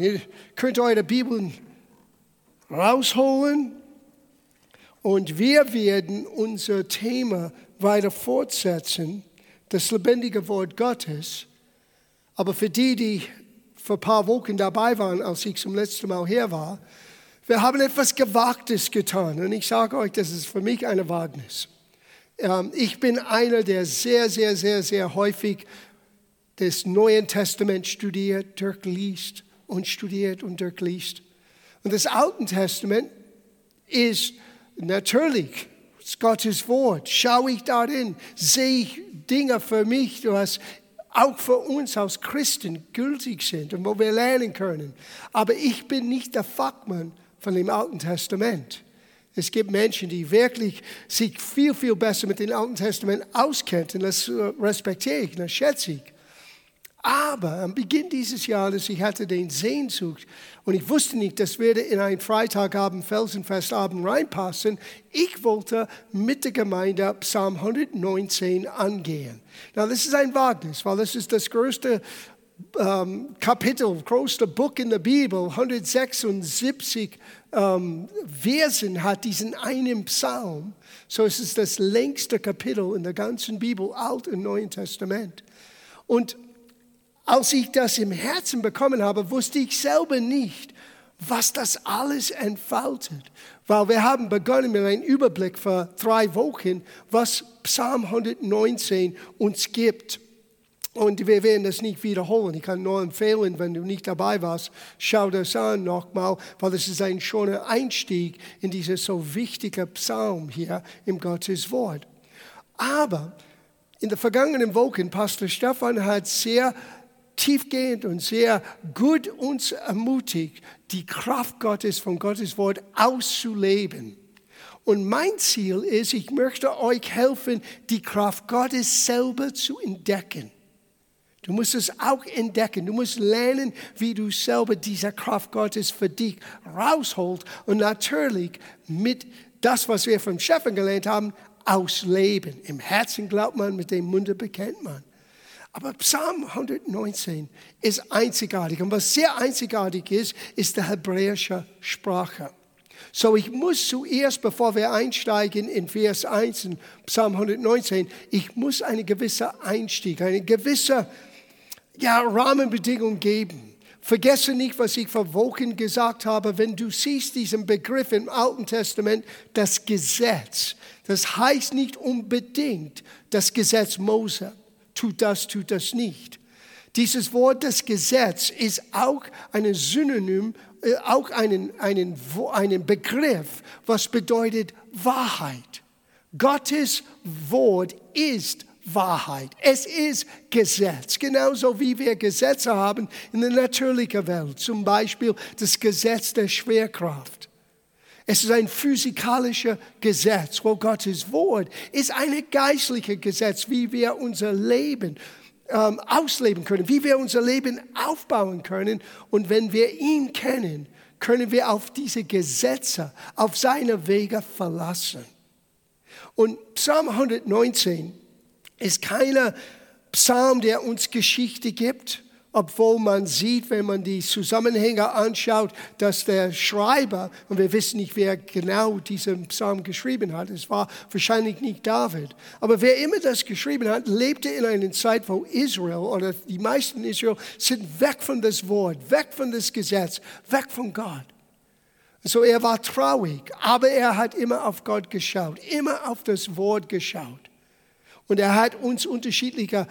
Ihr könnt eure Bibeln rausholen und wir werden unser Thema weiter fortsetzen, das lebendige Wort Gottes. Aber für die, die vor ein paar Wochen dabei waren, als ich zum letzten Mal hier war, wir haben etwas Gewagtes getan. Und ich sage euch, das ist für mich ein Wagnis. Ähm, ich bin einer, der sehr, sehr, sehr, sehr häufig das Neue Testament studiert, durchliest und studiert und durchliest. Und das Alte Testament ist natürlich Gottes Wort. Schaue ich darin, sehe ich Dinge für mich, was auch für uns als Christen gültig sind und wo wir lernen können. Aber ich bin nicht der Fachmann von dem Alten Testament. Es gibt Menschen, die wirklich sich viel, viel besser mit dem Alten Testament auskennen. Das respektiere ich, das schätze ich. Aber am Beginn dieses Jahres, ich hatte den Sehnsucht und ich wusste nicht, das würde in ein Freitagabend, Felsenfestabend reinpassen. Ich wollte mit der Gemeinde Psalm 119 angehen. Na, das ist ein Wagnis, weil das ist das größte ähm, Kapitel, größte Buch in der Bibel, 176 ähm, Versen hat diesen einen Psalm. So es ist das längste Kapitel in der ganzen Bibel, Alt und Neuen Testament. Und als ich das im Herzen bekommen habe, wusste ich selber nicht, was das alles entfaltet. Weil wir haben begonnen mit einem Überblick vor drei Wochen, was Psalm 119 uns gibt. Und wir werden das nicht wiederholen. Ich kann nur empfehlen, wenn du nicht dabei warst, schau das an nochmal, weil das ist ein schöner Einstieg in dieses so wichtige Psalm hier im Gottes Wort. Aber in den vergangenen Wochen, Pastor Stefan hat sehr tiefgehend und sehr gut uns ermutigt, die Kraft Gottes von Gottes Wort auszuleben. Und mein Ziel ist, ich möchte euch helfen, die Kraft Gottes selber zu entdecken. Du musst es auch entdecken. Du musst lernen, wie du selber diese Kraft Gottes für dich rausholst und natürlich mit das, was wir vom Chef gelernt haben, ausleben. Im Herzen glaubt man, mit dem Munde bekennt man. Aber Psalm 119 ist einzigartig. Und was sehr einzigartig ist, ist die hebräische Sprache. So, ich muss zuerst, bevor wir einsteigen in Vers 1 in Psalm 119, ich muss einen gewissen Einstieg, eine gewisse ja, Rahmenbedingung geben. Vergesse nicht, was ich vor Wochen gesagt habe. Wenn du siehst diesen Begriff im Alten Testament, das Gesetz, das heißt nicht unbedingt das Gesetz Mose tut das, tut das nicht. Dieses Wort das Gesetz ist auch ein Synonym, äh, auch einen, einen, einen Begriff, was bedeutet Wahrheit. Gottes Wort ist Wahrheit. Es ist Gesetz. Genauso wie wir Gesetze haben in der natürlichen Welt. Zum Beispiel das Gesetz der Schwerkraft. Es ist ein physikalisches Gesetz, wo Gottes Wort ist ein geistliches Gesetz, wie wir unser Leben ähm, ausleben können, wie wir unser Leben aufbauen können. Und wenn wir ihn kennen, können wir auf diese Gesetze, auf seine Wege verlassen. Und Psalm 119 ist keiner Psalm, der uns Geschichte gibt, obwohl man sieht, wenn man die Zusammenhänge anschaut, dass der Schreiber, und wir wissen nicht, wer genau diesen Psalm geschrieben hat, es war wahrscheinlich nicht David, aber wer immer das geschrieben hat, lebte in einer Zeit, wo Israel oder die meisten Israel sind weg von das Wort, weg von das Gesetz, weg von Gott. So er war traurig, aber er hat immer auf Gott geschaut, immer auf das Wort geschaut. Und er hat uns unterschiedliche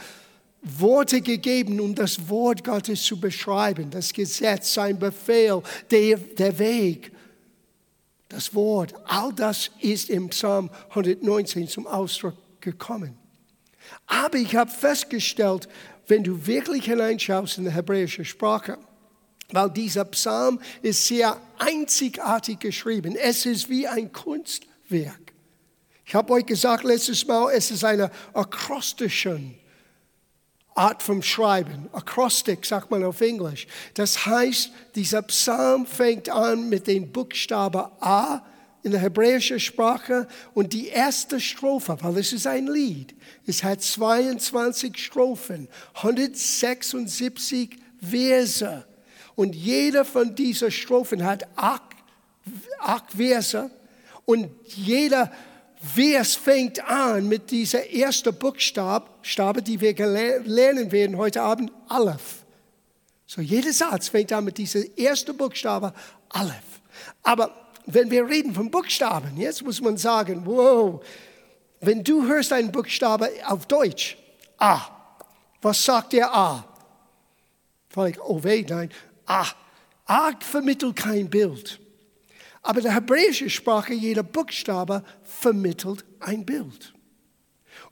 Worte gegeben, um das Wort Gottes zu beschreiben. Das Gesetz, sein Befehl, der, der Weg, das Wort. All das ist im Psalm 119 zum Ausdruck gekommen. Aber ich habe festgestellt, wenn du wirklich hineinschaust in die hebräische Sprache, weil dieser Psalm ist sehr einzigartig geschrieben. Es ist wie ein Kunstwerk. Ich habe euch gesagt letztes Mal, es ist eine akrostische Art vom Schreiben. Akrostik sagt man auf Englisch. Das heißt, dieser Psalm fängt an mit dem Buchstabe A in der hebräischen Sprache und die erste Strophe, weil es ist ein Lied. Es hat 22 Strophen, 176 Verse. Und jeder von diesen Strophen hat acht, acht Verse. Und jeder Vers fängt an mit dieser ersten Buchstabe, die wir lernen werden heute Abend, Aleph. So jeder Satz fängt an mit dieser ersten Buchstabe, Aleph. Aber wenn wir reden von Buchstaben, jetzt muss man sagen, wow, wenn du hörst einen Buchstabe auf Deutsch, A, was sagt der A? Vielleicht, oh weh, nein, A. A vermittelt kein Bild. Aber der hebräische Sprache, jeder Buchstabe vermittelt ein Bild.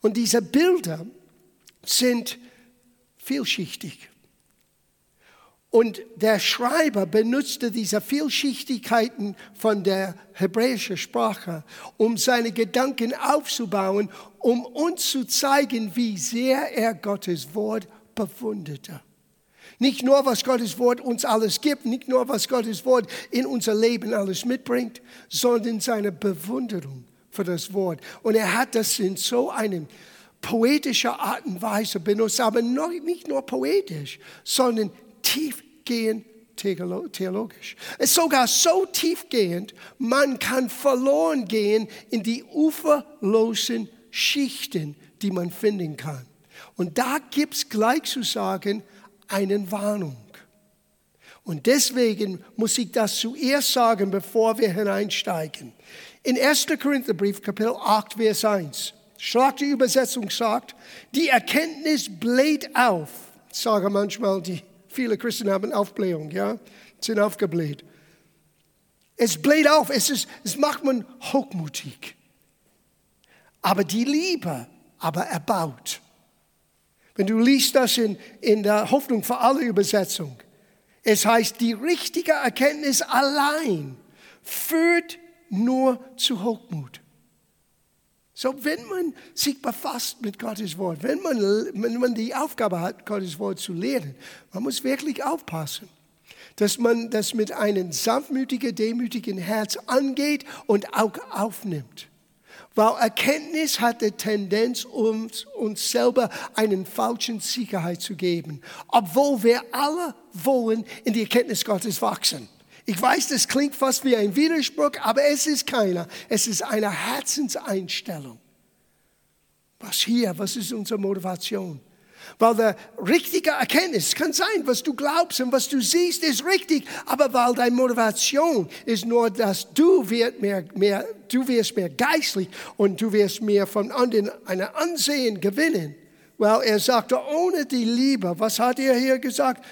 Und diese Bilder sind vielschichtig. Und der Schreiber benutzte diese Vielschichtigkeiten von der hebräischen Sprache, um seine Gedanken aufzubauen, um uns zu zeigen, wie sehr er Gottes Wort bewunderte. Nicht nur, was Gottes Wort uns alles gibt, nicht nur, was Gottes Wort in unser Leben alles mitbringt, sondern seine Bewunderung für das Wort. Und er hat das in so einer poetischen Art und Weise benutzt, aber nicht nur poetisch, sondern tiefgehend theologisch. Es ist sogar so tiefgehend, man kann verloren gehen in die uferlosen Schichten, die man finden kann. Und da gibt es gleich zu sagen eine Warnung. Und deswegen muss ich das zuerst sagen, bevor wir hineinsteigen. In 1. Korintherbrief, Kapitel 8, Vers 1, die Übersetzung sagt, die Erkenntnis bläht auf. Ich sage manchmal die Viele Christen haben Aufblähung, ja, sind aufgebläht. Es bläht auf, es, ist, es macht man hochmutig. Aber die Liebe aber erbaut. Wenn du liest das in, in der Hoffnung für alle Übersetzung, es heißt, die richtige Erkenntnis allein führt nur zu Hochmut. So, wenn man sich befasst mit Gottes Wort, wenn man, wenn man die Aufgabe hat, Gottes Wort zu lehren, man muss wirklich aufpassen, dass man das mit einem sanftmütigen, demütigen Herz angeht und auch aufnimmt. Weil Erkenntnis hat die Tendenz, uns, uns selber einen falschen Sicherheit zu geben, obwohl wir alle wollen in die Erkenntnis Gottes wachsen. Ich weiß, das klingt fast wie ein Widerspruch, aber es ist keiner. Es ist eine Herzenseinstellung. Was hier, was ist unsere Motivation? Weil der richtige Erkenntnis kann sein, was du glaubst und was du siehst, ist richtig. Aber weil deine Motivation ist nur, dass du, wird mehr, mehr, du wirst mehr geistlich und du wirst mehr von anderen ein Ansehen gewinnen. Weil er sagte, ohne die Liebe, was hat er hier gesagt?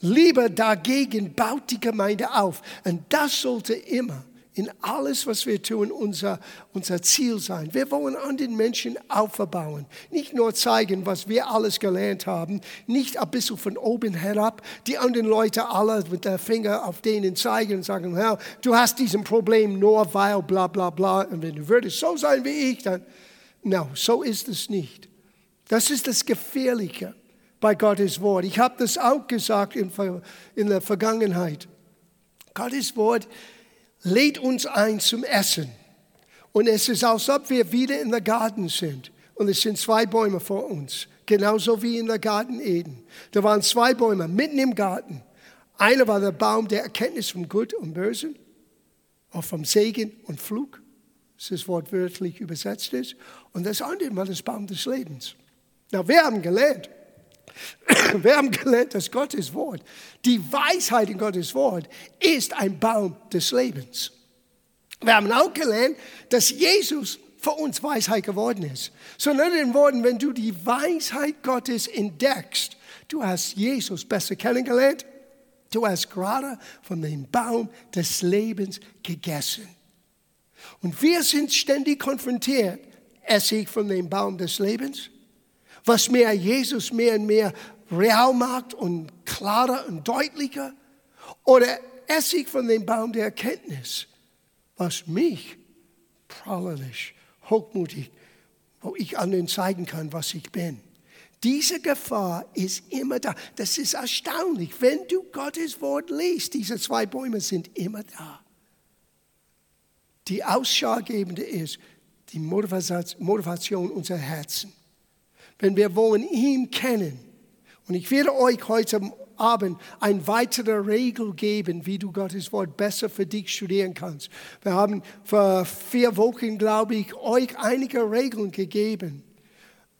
Liebe dagegen baut die Gemeinde auf. Und das sollte immer in alles, was wir tun, unser, unser Ziel sein. Wir wollen an den Menschen aufbauen. Nicht nur zeigen, was wir alles gelernt haben, nicht ein bisschen von oben herab, die anderen Leute alle mit der Finger auf denen zeigen und sagen, Herr, du hast diesen Problem nur weil bla bla bla. Und wenn du würdest so sein wie ich, dann, no, so ist es nicht. Das ist das Gefährliche bei Gottes Wort. Ich habe das auch gesagt in, in der Vergangenheit. Gottes Wort lädt uns ein zum Essen. Und es ist, als ob wir wieder in der Garten sind. Und es sind zwei Bäume vor uns, genauso wie in der Garten Eden. Da waren zwei Bäume mitten im Garten. Einer war der Baum der Erkenntnis von Gut und Böse, auch vom Segen und Flug, das das Wort wörtlich übersetzt ist. Und das andere war das Baum des Lebens. Na, wir haben gelernt, Wir haben gelernt, dass Gottes Wort, die Weisheit in Gottes Wort, ist ein Baum des Lebens. Wir haben auch gelernt, dass Jesus für uns Weisheit geworden ist. So in anderen Worten, wenn du die Weisheit Gottes entdeckst, du hast Jesus besser kennengelernt, du hast gerade von dem Baum des Lebens gegessen. Und wir sind ständig konfrontiert, esse ich von dem Baum des Lebens was mehr Jesus mehr und mehr real macht und klarer und deutlicher? Oder esse ich von dem Baum der Erkenntnis, was mich prallerisch, hochmutig, wo ich anderen zeigen kann, was ich bin? Diese Gefahr ist immer da. Das ist erstaunlich. Wenn du Gottes Wort liest, diese zwei Bäume sind immer da. Die ausschlaggebende ist die Motivation unserer Herzen wenn wir wollen ihn kennen. Und ich werde euch heute Abend eine weitere Regel geben, wie du Gottes Wort besser für dich studieren kannst. Wir haben vor vier Wochen, glaube ich, euch einige Regeln gegeben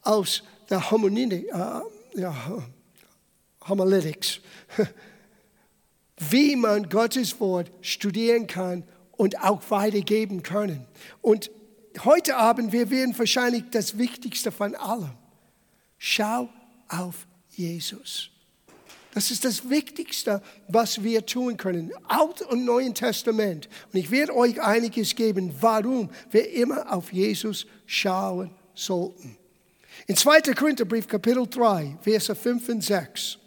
aus der Homonine, äh, ja, Homiletics, wie man Gottes Wort studieren kann und auch weitergeben können. Und heute Abend, wir werden wahrscheinlich das Wichtigste von allem. Schau auf Jesus. Das ist das Wichtigste, was wir tun können. Alt und Neuen Testament. Und ich werde euch einiges geben, warum wir immer auf Jesus schauen sollten. In 2. Korintherbrief, Kapitel 3, Verse 5 und 6.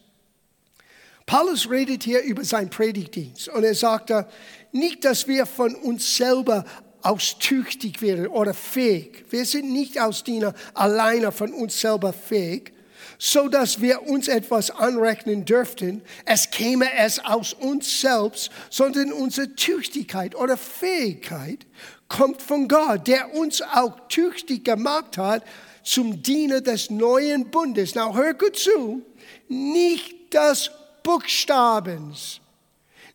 Paulus redet hier über seinen Predigtdienst und er sagte, nicht, dass wir von uns selber aus tüchtig werden oder fähig. Wir sind nicht aus Diener alleine von uns selber fähig, so dass wir uns etwas anrechnen dürften, es käme es aus uns selbst, sondern unsere Tüchtigkeit oder Fähigkeit kommt von Gott, der uns auch tüchtig gemacht hat zum Diener des neuen Bundes. Now hör gut zu, nicht das Buchstabens.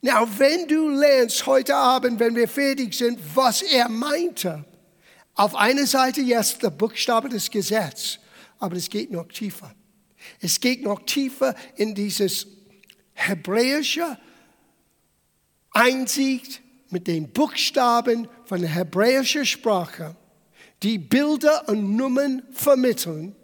Now, wenn du lernst heute Abend, wenn wir fertig sind, was er meinte, auf einer Seite jetzt der Buchstabe des Gesetzes, aber es geht noch tiefer. Es geht noch tiefer in dieses hebräische Einsicht mit den Buchstaben von der hebräischen Sprache, die Bilder und Nummern vermitteln,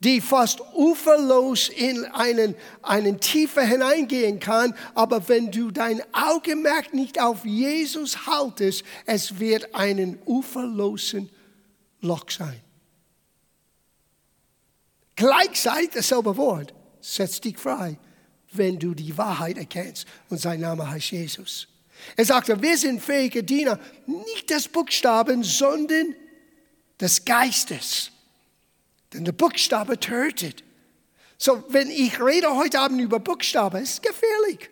die fast uferlos in einen, einen Tiefe hineingehen kann. Aber wenn du dein Augenmerk nicht auf Jesus haltest, es wird einen uferlosen Loch sein. Gleichzeitig dasselbe Wort. Setz dich frei, wenn du die Wahrheit erkennst. Und sein Name heißt Jesus. Er sagte, wir sind fähige Diener, nicht des Buchstaben, sondern des Geistes. Denn der Buchstabe tötet. So, wenn ich rede heute Abend über Buchstabe, ist es gefährlich.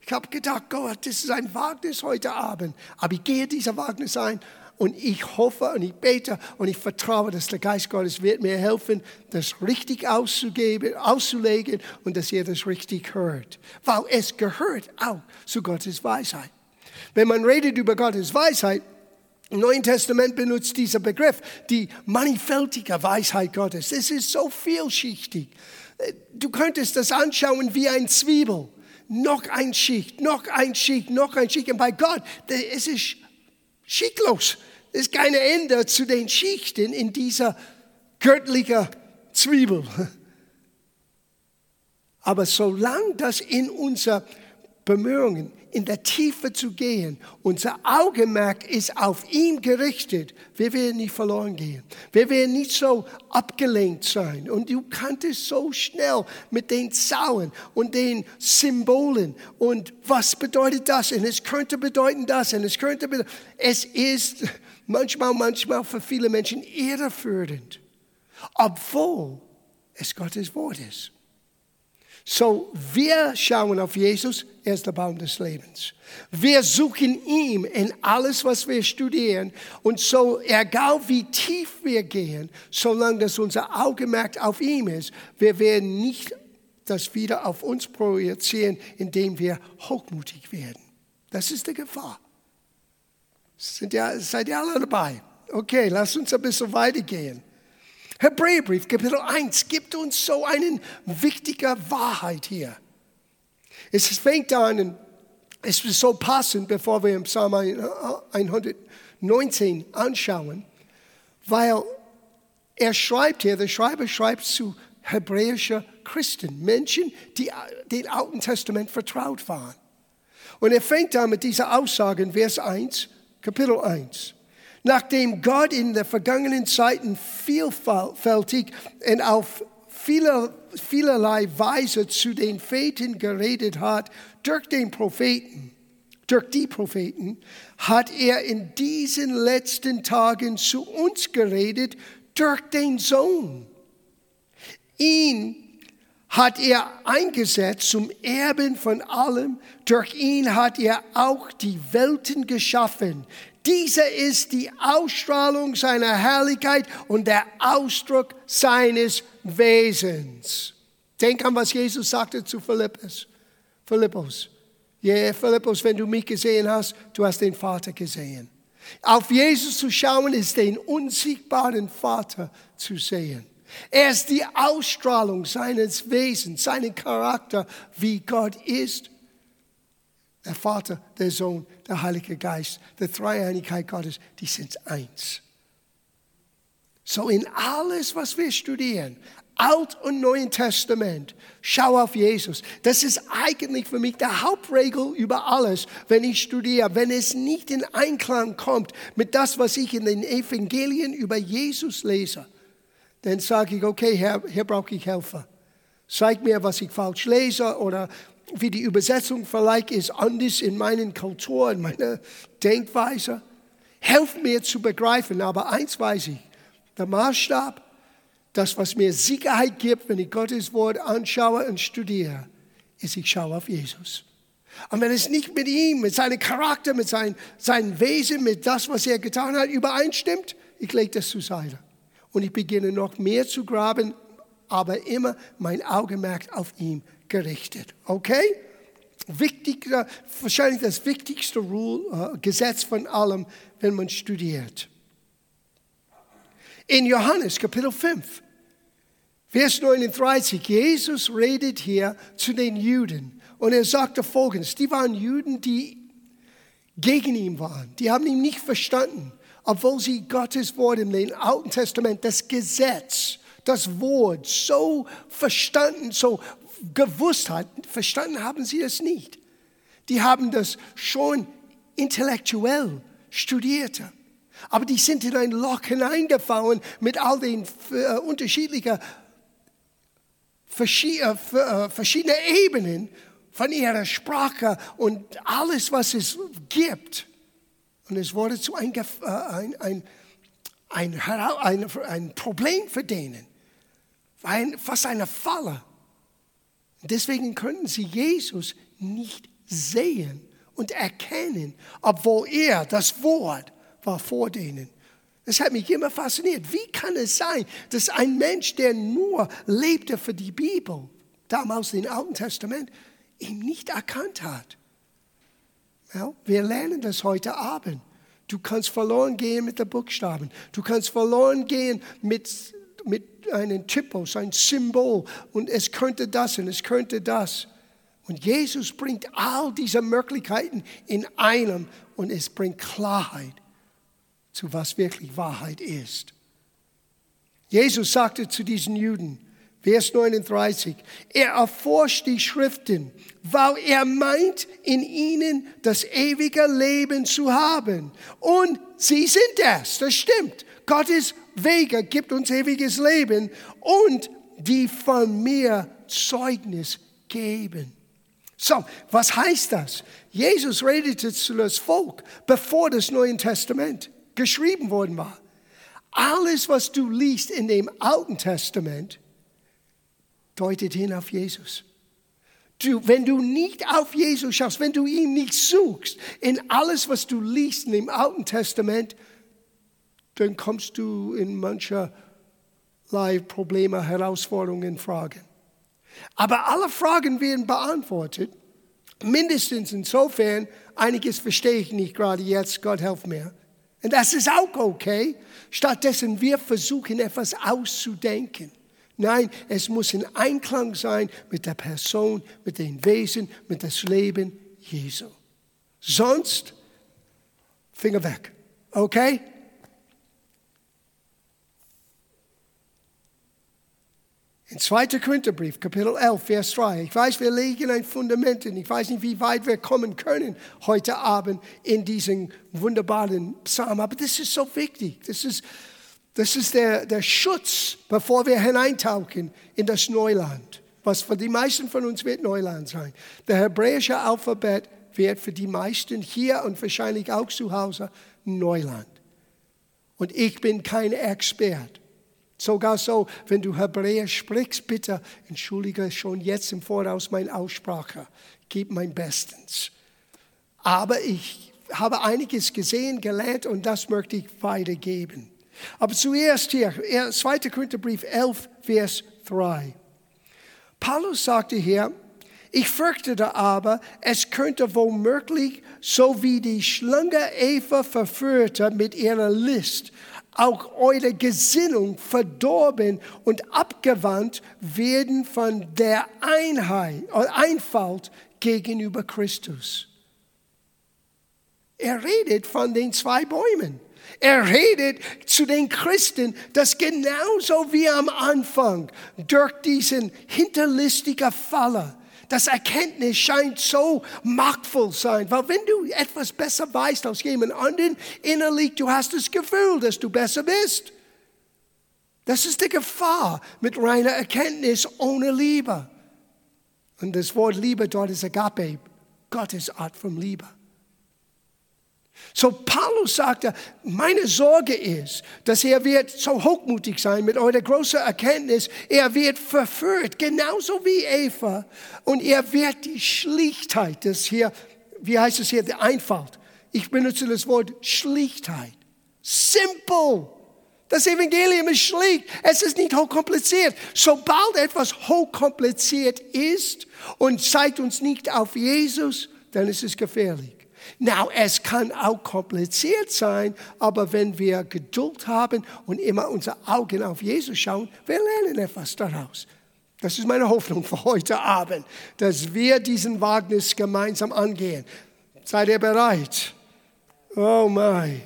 Ich habe gedacht, Gott, das ist ein Wagnis heute Abend. Aber ich gehe dieser Wagnis ein und ich hoffe und ich bete und ich vertraue, dass der Geist Gottes wird mir helfen, das richtig auszugeben, auszulegen und dass ihr das richtig hört. Weil es gehört auch zu Gottes Weisheit. Wenn man redet über Gottes Weisheit, im Neuen Testament benutzt dieser Begriff die mannigfältige Weisheit Gottes. Es ist so vielschichtig. Du könntest das anschauen wie ein Zwiebel. Noch ein Schicht, noch ein Schicht, noch ein Schicht. Und bei Gott, es ist schicklos. Es ist kein Ende zu den Schichten in dieser göttlichen Zwiebel. Aber solange das in unser Bemühungen, in der Tiefe zu gehen, unser Augenmerk ist auf ihn gerichtet, wir werden nicht verloren gehen. Wir werden nicht so abgelenkt sein. Und du kanntest so schnell mit den Zahlen und den Symbolen und was bedeutet das? Und es könnte bedeuten das und es könnte bedeuten, es ist manchmal, manchmal für viele Menschen irreführend, obwohl es Gottes Wort ist. So, wir schauen auf Jesus, er ist der Baum des Lebens. Wir suchen ihn in alles, was wir studieren. Und so, egal wie tief wir gehen, solange das unser Augenmerk auf ihm ist, wir werden nicht das wieder auf uns projizieren, indem wir hochmutig werden. Das ist die Gefahr. Sind ja, seid ihr alle dabei? Okay, lasst uns ein bisschen weitergehen. Hebräerbrief, Kapitel 1, gibt uns so eine wichtige Wahrheit hier. Es fängt an, es ist so passend, bevor wir im Psalm 119 anschauen, weil er schreibt hier, der Schreiber schreibt zu hebräischen Christen, Menschen, die dem Alten Testament vertraut waren. Und er fängt an mit dieser Aussage in Vers 1, Kapitel 1 nachdem Gott in der vergangenen Zeiten vielfältig und auf vielerlei Weise zu den Vätern geredet hat, durch den Propheten, durch die Propheten, hat er in diesen letzten Tagen zu uns geredet durch den Sohn. Ihn hat er eingesetzt zum Erben von allem. Durch ihn hat er auch die Welten geschaffen. Dieser ist die Ausstrahlung seiner Herrlichkeit und der Ausdruck seines Wesens. Denk an, was Jesus sagte zu Philippus. Philippus. Ja, yeah, Philippus, wenn du mich gesehen hast, du hast den Vater gesehen. Auf Jesus zu schauen, ist den unsiegbaren Vater zu sehen. Er ist die Ausstrahlung seines Wesens, seinen Charakter, wie Gott ist. Der Vater, der Sohn, der Heilige Geist, der Dreieinigkeit Gottes, die sind eins. So in alles, was wir studieren, Alt- und Neuen Testament, schau auf Jesus. Das ist eigentlich für mich der Hauptregel über alles, wenn ich studiere. Wenn es nicht in Einklang kommt mit das, was ich in den Evangelien über Jesus lese, dann sage ich, okay, Herr, hier brauche ich Helfer. Zeig mir, was ich falsch lese oder wie die Übersetzung vielleicht ist anders in meinen Kultur, in meiner Denkweise. Helf mir zu begreifen, aber eins weiß ich, der Maßstab, das, was mir Sicherheit gibt, wenn ich Gottes Wort anschaue und studiere, ist, ich schaue auf Jesus. Und wenn es nicht mit ihm, mit seinem Charakter, mit sein, seinem Wesen, mit das, was er getan hat, übereinstimmt, ich lege das zur Seite. Und ich beginne noch mehr zu graben, aber immer mein Augenmerk auf ihm gerichtet. Okay? Wichtiger, wahrscheinlich das wichtigste Rule, äh, Gesetz von allem, wenn man studiert. In Johannes Kapitel 5, Vers 39, Jesus redet hier zu den Juden und er sagte folgendes, die waren Juden, die gegen ihn waren, die haben ihn nicht verstanden, obwohl sie Gottes Wort im Alten Testament, das Gesetz, das Wort so verstanden, so gewusst hat, verstanden haben sie es nicht. Die haben das schon intellektuell studiert. Aber die sind in ein Loch hineingefallen mit all den äh, unterschiedlichen äh, äh, verschiedenen Ebenen von ihrer Sprache und alles, was es gibt. Und es wurde zu ein, äh, ein, ein, ein, ein, ein Problem für denen, fast eine Falle. Deswegen können sie Jesus nicht sehen und erkennen, obwohl er, das Wort, war vor denen. Das hat mich immer fasziniert. Wie kann es sein, dass ein Mensch, der nur lebte für die Bibel, damals im Alten Testament, ihn nicht erkannt hat? Ja, wir lernen das heute Abend. Du kannst verloren gehen mit den Buchstaben. Du kannst verloren gehen mit, mit einem Typus, ein Symbol. Und es könnte das und es könnte das. Und Jesus bringt all diese Möglichkeiten in einem und es bringt Klarheit zu was wirklich Wahrheit ist. Jesus sagte zu diesen Juden, Vers 39, er erforscht die Schriften, weil er meint, in ihnen das ewige Leben zu haben. Und sie sind es, das stimmt. Gottes Wege gibt uns ewiges Leben und die von mir Zeugnis geben. So, was heißt das? Jesus redete zu das Volk bevor das Neue Testament geschrieben worden war. Alles, was du liest in dem Alten Testament, deutet hin auf Jesus. Du, wenn du nicht auf Jesus schaust, wenn du ihn nicht suchst, in alles, was du liest in dem Alten Testament, dann kommst du in mancherlei Probleme, Herausforderungen, Fragen. Aber alle Fragen werden beantwortet, mindestens insofern, einiges verstehe ich nicht gerade jetzt, Gott helf mir. Und das ist auch okay. Stattdessen wir versuchen etwas auszudenken. Nein, es muss in Einklang sein mit der Person, mit dem Wesen, mit dem Leben Jesu. Sonst Finger weg. Okay? In 2. Korintherbrief, Kapitel 11, Vers 3. Ich weiß, wir legen ein Fundament und ich weiß nicht, wie weit wir kommen können heute Abend in diesen wunderbaren Psalm. Aber das ist so wichtig. Das ist, das ist der, der Schutz, bevor wir hineintauchen in das Neuland. Was für die meisten von uns wird Neuland sein. Der hebräische Alphabet wird für die meisten hier und wahrscheinlich auch zu Hause Neuland. Und ich bin kein Expert. Sogar so, wenn du Hebräisch sprichst, bitte entschuldige schon jetzt im Voraus meine Aussprache. Gib mein Bestens. Aber ich habe einiges gesehen, gelernt und das möchte ich weitergeben. Aber zuerst hier, 2. Korintherbrief 11, Vers 3. Paulus sagte hier, Ich fürchtete aber, es könnte womöglich, so wie die Schlange Eva verführte mit ihrer List, auch eure Gesinnung verdorben und abgewandt werden von der Einheit, äh, Einfalt gegenüber Christus. Er redet von den zwei Bäumen. Er redet zu den Christen, dass genauso wie am Anfang durch diesen hinterlistigen Faller, das Erkenntnis scheint so machtvoll sein, weil wenn du etwas besser weißt als jemand anderen, innerlich du hast das Gefühl, dass du besser bist. Das ist die Gefahr mit reiner Erkenntnis ohne Liebe. Und das Wort Liebe dort ist Agape, Gottes Art von Liebe. So Paulus sagte, meine Sorge ist, dass er wird so hochmutig sein mit eurer großen Erkenntnis. Er wird verführt, genauso wie Eva. Und er wird die Schlichtheit, das hier, wie heißt es hier, die Einfalt. Ich benutze das Wort Schlichtheit. Simple. Das Evangelium ist schlicht. Es ist nicht hochkompliziert. Sobald etwas hochkompliziert ist und zeigt uns nicht auf Jesus, dann ist es gefährlich. Now, es kann auch kompliziert sein, aber wenn wir Geduld haben und immer unsere Augen auf Jesus schauen, wir lernen etwas daraus. Das ist meine Hoffnung für heute Abend, dass wir diesen Wagnis gemeinsam angehen. Seid ihr bereit? Oh mein.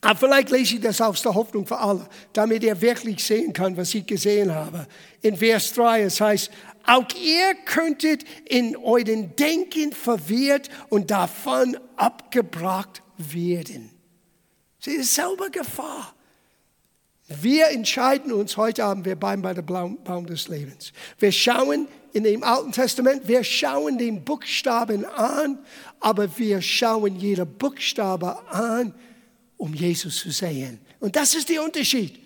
Aber vielleicht lese ich das aus der Hoffnung für alle, damit ihr wirklich sehen kann, was ich gesehen habe. In Vers 3, es heißt, auch ihr könntet in euren Denken verwirrt und davon abgebracht werden. Sie ist selber Gefahr. Wir entscheiden uns, heute Abend wir bleiben bei der Baum des Lebens. Wir schauen in dem Alten Testament, wir schauen den Buchstaben an, aber wir schauen jeder Buchstabe an, um Jesus zu sehen. Und das ist der Unterschied.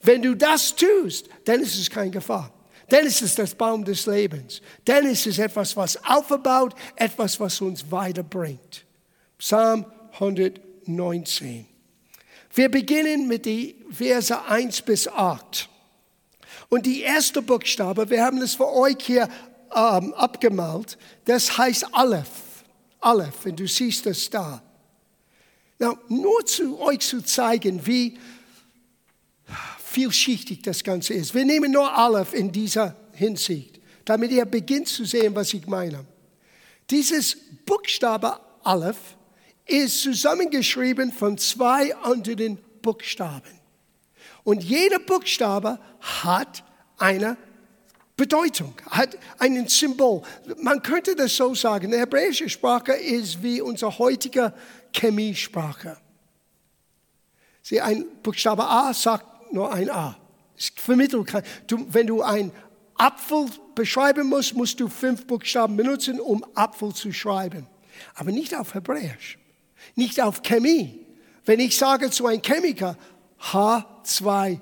Wenn du das tust, dann ist es keine Gefahr. Dann ist es das Baum des Lebens. Dann ist es etwas, was aufbaut, etwas, was uns weiterbringt. Psalm 119. Wir beginnen mit den Verse 1 bis 8. Und die erste Buchstabe, wir haben es für euch hier ähm, abgemalt, das heißt Aleph. Aleph, und du siehst es da. Now, nur zu euch zu zeigen, wie vielschichtig das Ganze ist. Wir nehmen nur Aleph in dieser Hinsicht, damit ihr beginnt zu sehen, was ich meine. Dieses Buchstabe Aleph ist zusammengeschrieben von zwei anderen Buchstaben. Und jeder Buchstabe hat eine Bedeutung, hat ein Symbol. Man könnte das so sagen, die hebräische Sprache ist wie unsere heutige Chemiesprache. Sie, ein Buchstabe A sagt nur ein A. Es vermittelt kein, du, wenn du einen Apfel beschreiben musst, musst du fünf Buchstaben benutzen, um Apfel zu schreiben. Aber nicht auf Hebräisch, nicht auf Chemie. Wenn ich sage zu einem Chemiker H20,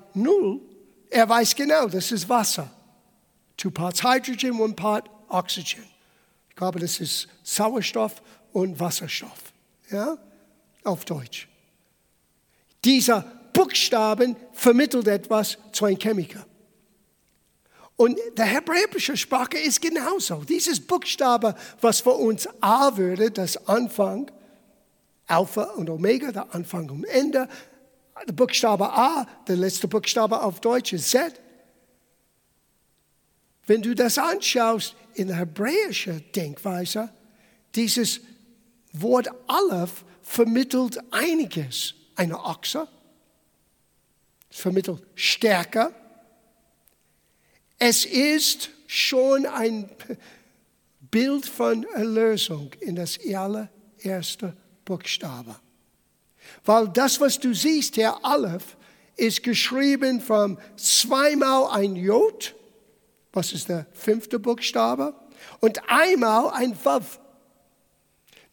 er weiß genau, das ist Wasser. Two parts Hydrogen, one part Oxygen. Ich glaube, das ist Sauerstoff und Wasserstoff. Ja? Auf Deutsch. Dieser Buchstaben vermittelt etwas zu einem Chemiker. Und der hebräische Sprache ist genauso. Dieses Buchstabe, was für uns A würde, das Anfang, Alpha und Omega, der Anfang und Ende. Der Buchstabe A, der letzte Buchstabe auf Deutsch ist Z. Wenn du das anschaust in der hebräischen Denkweise, dieses Wort Aleph vermittelt einiges. Eine Ochse, es vermittelt Stärke. Es ist schon ein Bild von Erlösung in das allererste Buchstabe. Weil das, was du siehst, der Aleph, ist geschrieben von zweimal ein Jod, was ist der fünfte Buchstabe, und einmal ein Vav,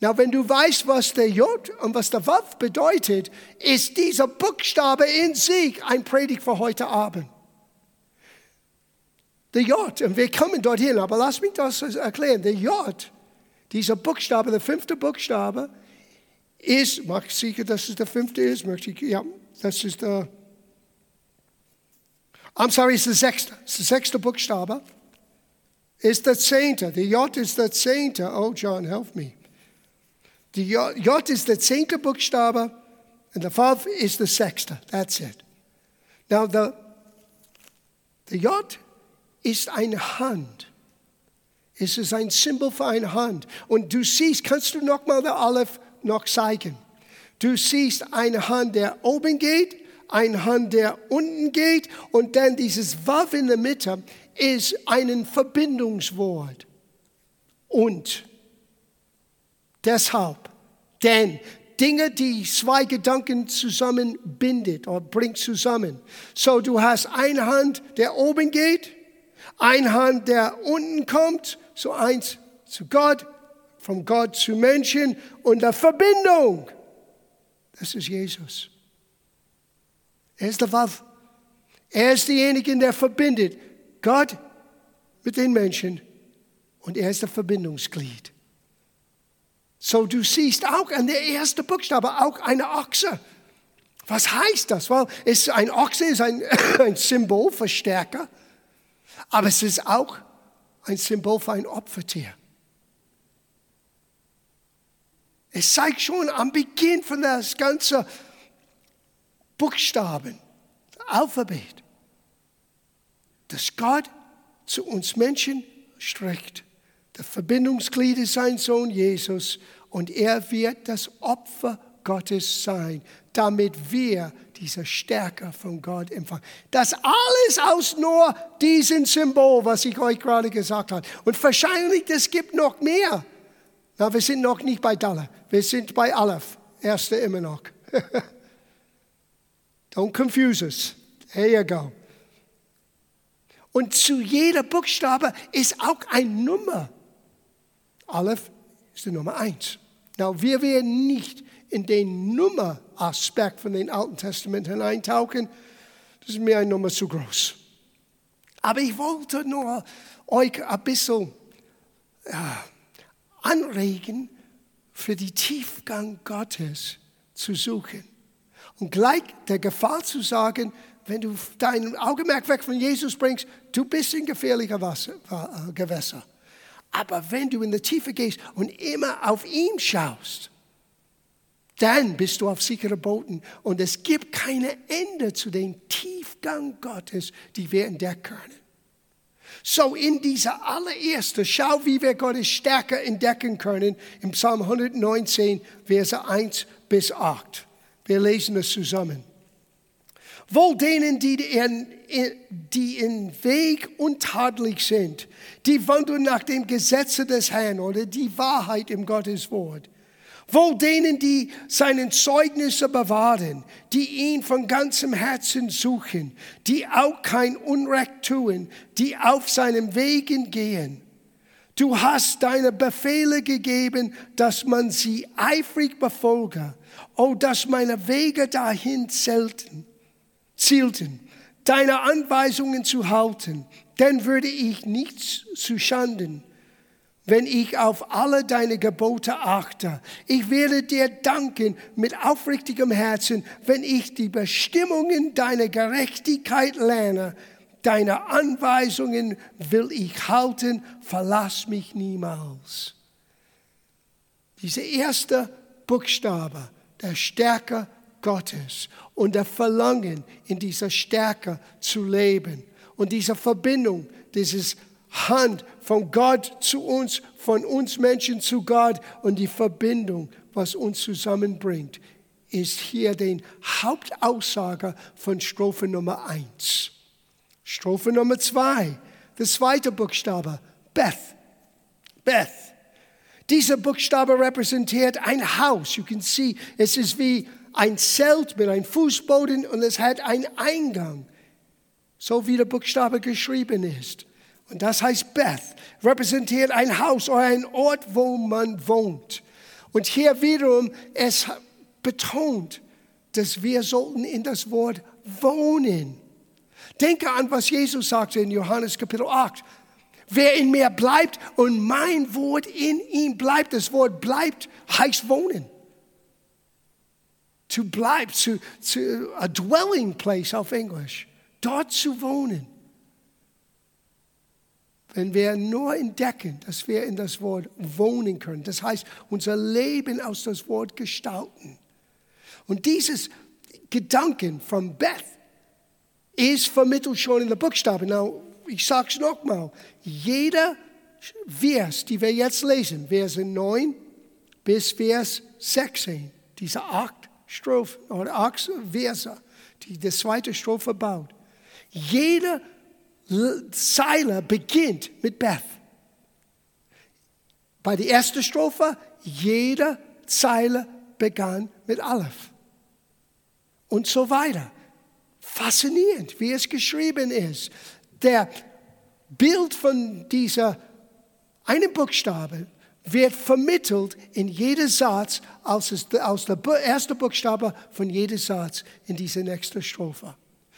na, wenn du weißt, was der J und was der Wav bedeutet, ist dieser Buchstabe in sich ein Predigt für heute Abend. Der J, und wir kommen dorthin, aber lass mich das erklären. Der J, dieser Buchstabe, der fünfte Buchstabe, ist, mach sicher, dass es der fünfte ist, möchte ich, ja, das ist der, I'm sorry, ist der sechste, ist der sechste Buchstabe. ist der Zehnte. Die J ist der Zehnte. Oh, John, help me. Die J, J ist der zehnte Buchstabe and the V ist der sechste. That's it. Now, the, the J ist eine Hand. Es ist ein Symbol für eine Hand. Und du siehst, kannst du nochmal der Aleph noch zeigen? Du siehst eine Hand, der oben geht, eine Hand, der unten geht und dann dieses Wav in der Mitte ist ein Verbindungswort. Und deshalb, denn Dinge, die zwei Gedanken zusammenbindet oder bringt zusammen. So, du hast eine Hand, der oben geht, eine Hand, der unten kommt, so eins zu Gott, von Gott zu Menschen und der Verbindung. Das ist Jesus. Er ist der Waff. Er ist derjenige, der verbindet Gott mit den Menschen und er ist der Verbindungsglied. So, du siehst auch an der ersten Buchstabe auch eine Ochse. Was heißt das? Weil es, ein Ochse ist ein, ein Symbol für Stärke, aber es ist auch ein Symbol für ein Opfertier. Es zeigt schon am Beginn von das ganze Buchstaben, Alphabet, dass Gott zu uns Menschen streckt. Der Verbindungsglied ist sein Sohn Jesus und er wird das Opfer Gottes sein, damit wir diese Stärke von Gott empfangen. Das alles aus nur diesem Symbol, was ich euch gerade gesagt habe. Und wahrscheinlich, es gibt noch mehr. Na, wir sind noch nicht bei Dalle, wir sind bei Aleph, erste immer noch. Don't confuse us. There you go. Und zu jeder Buchstabe ist auch eine Nummer. Aleph ist die Nummer eins. Now, wir werden nicht in den Nummeraspekt von den Alten Testament hineintauchen. Das ist mir eine Nummer zu groß. Aber ich wollte nur euch ein bisschen ja, anregen, für die Tiefgang Gottes zu suchen. Und gleich der Gefahr zu sagen, wenn du dein Augenmerk weg von Jesus bringst, du bist in gefährlicher Wasser, äh, Gewässer. Aber wenn du in die Tiefe gehst und immer auf ihn schaust, dann bist du auf sicheren Boden und es gibt keine Ende zu dem Tiefgang Gottes, die wir entdecken können. So in dieser allererste, schau, wie wir Gottes Stärke entdecken können, im Psalm 119, Verse 1 bis 8. Wir lesen es zusammen. Wohl denen, die in, die in Weg untadelig sind, die wandeln nach dem Gesetze des Herrn oder die Wahrheit im Gottes Wort. Wohl denen, die seinen Zeugnisse bewahren, die ihn von ganzem Herzen suchen, die auch kein Unrecht tun, die auf seinen Wegen gehen. Du hast deine Befehle gegeben, dass man sie eifrig befolge. Oh, dass meine Wege dahin zelten, zielten, deine Anweisungen zu halten, dann würde ich nichts zu Schanden wenn ich auf alle deine Gebote achte. Ich werde dir danken mit aufrichtigem Herzen, wenn ich die Bestimmungen deiner Gerechtigkeit lerne. Deine Anweisungen will ich halten, verlass mich niemals. Diese erste Buchstabe der Stärke Gottes und der Verlangen, in dieser Stärke zu leben und diese Verbindung, dieses Hand von Gott zu uns, von uns Menschen zu Gott und die Verbindung, was uns zusammenbringt, ist hier die Hauptaussage von Strophe Nummer 1. Strophe Nummer 2, der zweite Buchstabe, Beth. Beth. Dieser Buchstabe repräsentiert ein Haus. You can see, es ist wie ein Zelt mit einem Fußboden und es hat einen Eingang, so wie der Buchstabe geschrieben ist. Und das heißt Beth, repräsentiert ein Haus oder ein Ort, wo man wohnt. Und hier wiederum, es betont, dass wir sollten in das Wort wohnen. Denke an, was Jesus sagte in Johannes Kapitel 8. Wer in mir bleibt und mein Wort in ihm bleibt, das Wort bleibt, heißt wohnen. To bleib, to, to a dwelling place auf Englisch. Dort zu wohnen. wenn wir nur entdecken, dass wir in das Wort wohnen können. Das heißt, unser Leben aus das Wort gestalten. Und dieses Gedanken von Beth ist vermittelt schon in der Buchstaben. Now, ich sage es nochmal. Jeder Vers, die wir jetzt lesen, Verse 9 bis Vers 16, diese acht Strophen oder acht Verse, die die zweite Strophe baut. Jede Zeile beginnt mit Beth. Bei der ersten Strophe, jede Zeile begann mit Aleph. Und so weiter. Faszinierend, wie es geschrieben ist. Der Bild von dieser einen Buchstabe wird vermittelt in jedem Satz aus, aus der ersten Buchstabe von jedem Satz in dieser nächsten Strophe.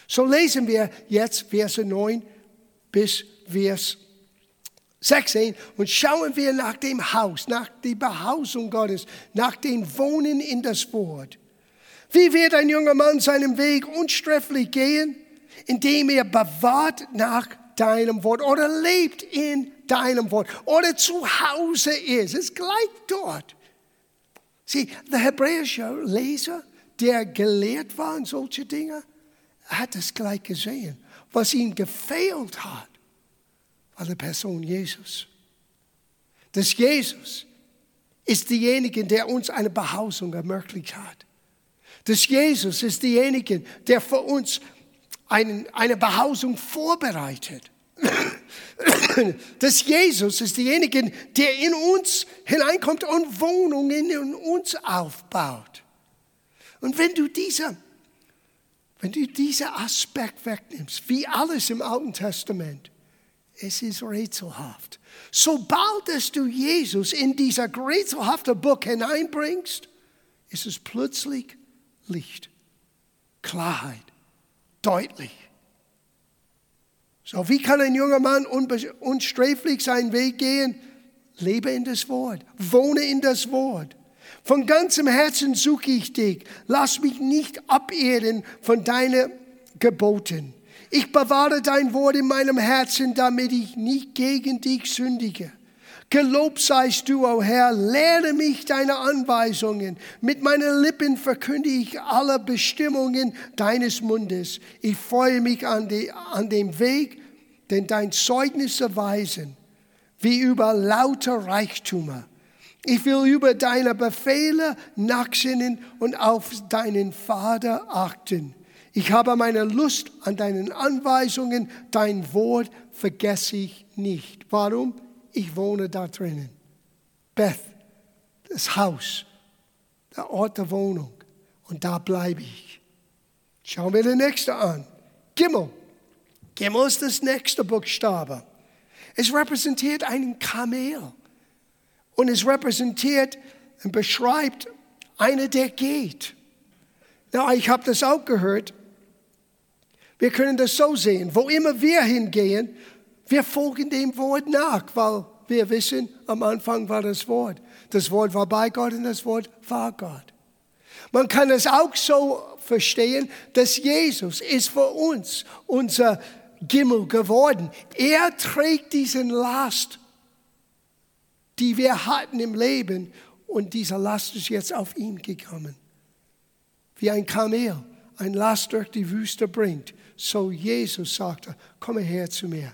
So lesen wir jetzt Verse 9 bis Vers 16 und schauen wir nach dem Haus, nach der Behausung Gottes, nach dem Wohnen in das Wort. Wie wird ein junger Mann seinen Weg unstrefflich gehen, indem er bewahrt nach deinem Wort oder lebt in deinem Wort oder zu Hause ist. Es gleich dort. Sieh, der hebräische Leser, der gelehrt war in solche Dinge, hat es gleich gesehen. Was ihm gefehlt hat, war die Person Jesus. Das Jesus ist derjenige, der uns eine Behausung ermöglicht hat. Das Jesus ist derjenige, der für uns einen, eine Behausung vorbereitet. Das Jesus ist derjenige, der in uns hineinkommt und Wohnungen in uns aufbaut. Und wenn du dieser, wenn du diesen Aspekt wegnimmst, wie alles im Alten Testament, es ist rätselhaft. Sobald dass du Jesus in dieser rätselhaften Buch hineinbringst, ist es plötzlich Licht, Klarheit, deutlich. So, wie kann ein junger Mann unsträflich seinen Weg gehen? Lebe in das Wort, wohne in das Wort. Von ganzem Herzen suche ich dich. Lass mich nicht abirren von deinen Geboten. Ich bewahre dein Wort in meinem Herzen, damit ich nicht gegen dich sündige. Gelobt seist du, o oh Herr, lehre mich deine Anweisungen. Mit meinen Lippen verkünde ich alle Bestimmungen deines Mundes. Ich freue mich an, die, an dem Weg, den dein Zeugnisse weisen, wie über lauter Reichtümer. Ich will über deine Befehle nachsinnen und auf deinen Vater achten. Ich habe meine Lust an deinen Anweisungen, dein Wort vergesse ich nicht. Warum? Ich wohne da drinnen. Beth, das Haus, der Ort der Wohnung. Und da bleibe ich. Schauen wir den nächsten an. Gimmel. Gimmel ist das nächste Buchstabe. Es repräsentiert einen Kamel. Und es repräsentiert und beschreibt einer, der geht. Na, ich habe das auch gehört. Wir können das so sehen. Wo immer wir hingehen, wir folgen dem Wort nach, weil wir wissen, am Anfang war das Wort. Das Wort war bei Gott und das Wort war Gott. Man kann es auch so verstehen, dass Jesus ist für uns unser Gimmel geworden. Er trägt diesen Last, die wir hatten im Leben und diese Last ist jetzt auf ihn gekommen. Wie ein Kamel ein Last durch die Wüste bringt, so Jesus sagte, komme her zu mir.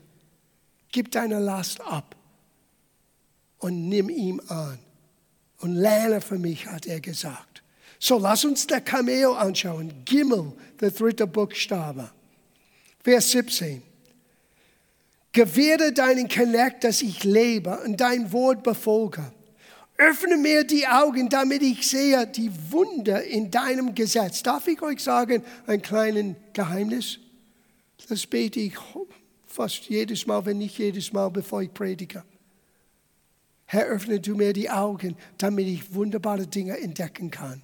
Gib deine Last ab und nimm ihm an. Und lerne für mich, hat er gesagt. So, lass uns der Cameo anschauen. Gimmel, der dritte Buchstabe. Vers 17. Gewähre deinen Knecht, dass ich lebe und dein Wort befolge. Öffne mir die Augen, damit ich sehe die Wunder in deinem Gesetz. Darf ich euch sagen, ein kleines Geheimnis? Das bete ich fast jedes Mal, wenn nicht jedes Mal, bevor ich predige. Herr, öffne du mir die Augen, damit ich wunderbare Dinge entdecken kann.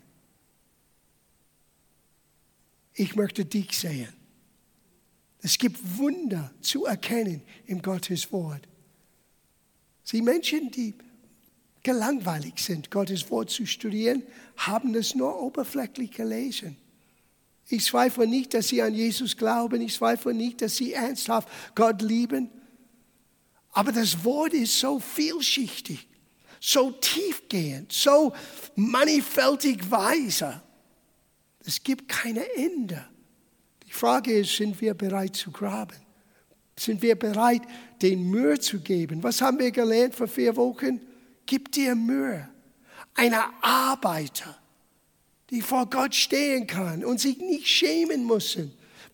Ich möchte dich sehen. Es gibt Wunder zu erkennen im Gottes Wort. Sie Menschen, die gelangweilig sind, Gottes Wort zu studieren, haben es nur oberflächlich gelesen. Ich zweifle nicht, dass sie an Jesus glauben. Ich zweifle nicht, dass sie ernsthaft Gott lieben. Aber das Wort ist so vielschichtig, so tiefgehend, so mannigfältig weise. Es gibt keine Ende. Die Frage ist, sind wir bereit zu graben? Sind wir bereit, den Mühe zu geben? Was haben wir gelernt vor vier Wochen? Gib dir Mühe. Eine Arbeiter, die vor Gott stehen kann und sich nicht schämen muss,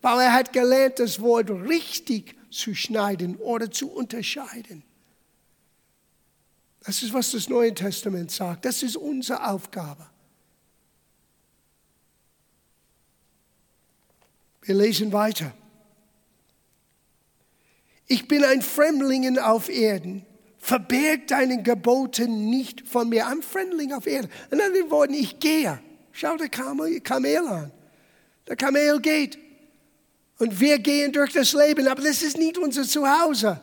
weil er hat gelernt, das Wort richtig zu schneiden oder zu unterscheiden. Das ist, was das Neue Testament sagt. Das ist unsere Aufgabe. Wir lesen weiter. Ich bin ein Fremdling auf Erden. Verberg deinen Geboten nicht von mir. Ein Fremdling auf Erden. In anderen Worten, ich gehe. Schau der Kamel, an. Der Kamel geht. Und wir gehen durch das Leben, aber das ist nicht unser Zuhause.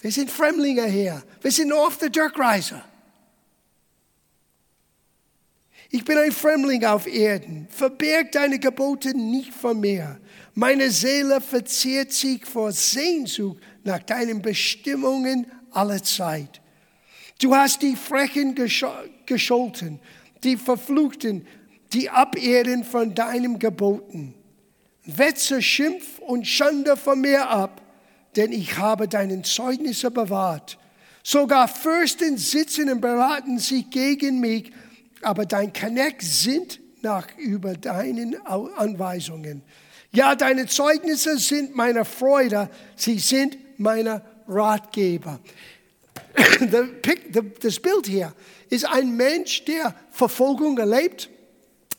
Wir sind Fremdlinge hier. Wir sind auf der Durchreise. Ich bin ein Fremdling auf Erden. Verberg deine Gebote nicht von mir. Meine Seele verzehrt sich vor Sehnsucht nach deinen Bestimmungen aller Zeit. Du hast die Frechen gescholten, die Verfluchten, die abehren von deinem Geboten. Wetze Schimpf und Schande von mir ab, denn ich habe deinen Zeugnisse bewahrt. Sogar Fürsten sitzen und beraten sich gegen mich, aber dein Knecht sind nach über deinen Anweisungen. Ja, deine Zeugnisse sind meine Freude, sie sind meine Ratgeber. Das Bild hier ist ein Mensch, der Verfolgung erlebt.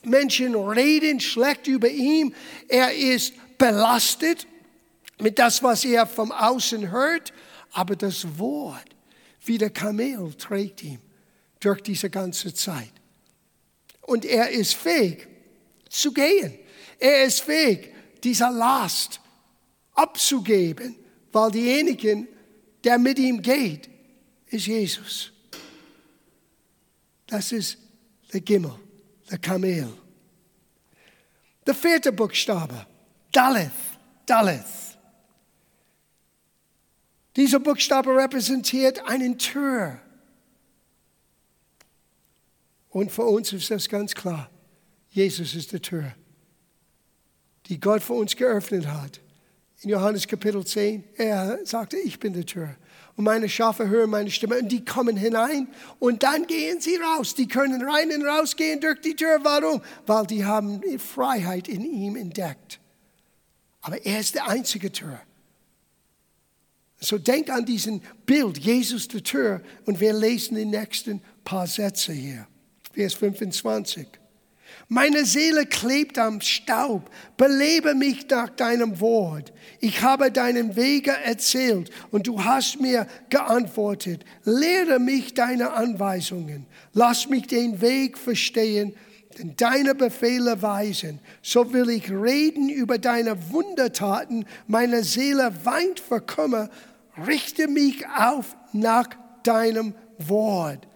Menschen reden schlecht über ihn. Er ist belastet mit das, was er vom Außen hört. Aber das Wort, wie der Kamel, trägt ihn durch diese ganze Zeit. Und er ist fähig zu gehen. Er ist fähig, dieser Last abzugeben, weil diejenigen, der mit ihm geht, ist Jesus. Das ist der Gimmel, der Kamel. Der vierte Buchstabe, Daleth, Daleth. Dieser Buchstabe repräsentiert einen Tür. Und für uns ist das ganz klar. Jesus ist die Tür die Gott für uns geöffnet hat. In Johannes Kapitel 10, er sagte, ich bin die Tür. Und meine Schafe hören meine Stimme und die kommen hinein und dann gehen sie raus. Die können rein und raus gehen durch die Tür. Warum? Weil die haben Freiheit in ihm entdeckt. Aber er ist der einzige Tür. So denk an diesen Bild, Jesus die Tür, und wir lesen die nächsten paar Sätze hier. Vers 25. Meine Seele klebt am Staub. Belebe mich nach deinem Wort. Ich habe deinen Wege erzählt und du hast mir geantwortet. Lehre mich deine Anweisungen. Lass mich den Weg verstehen, denn deine Befehle weisen. So will ich reden über deine Wundertaten. Meine Seele weint vor Kummer. Richte mich auf nach deinem Wort.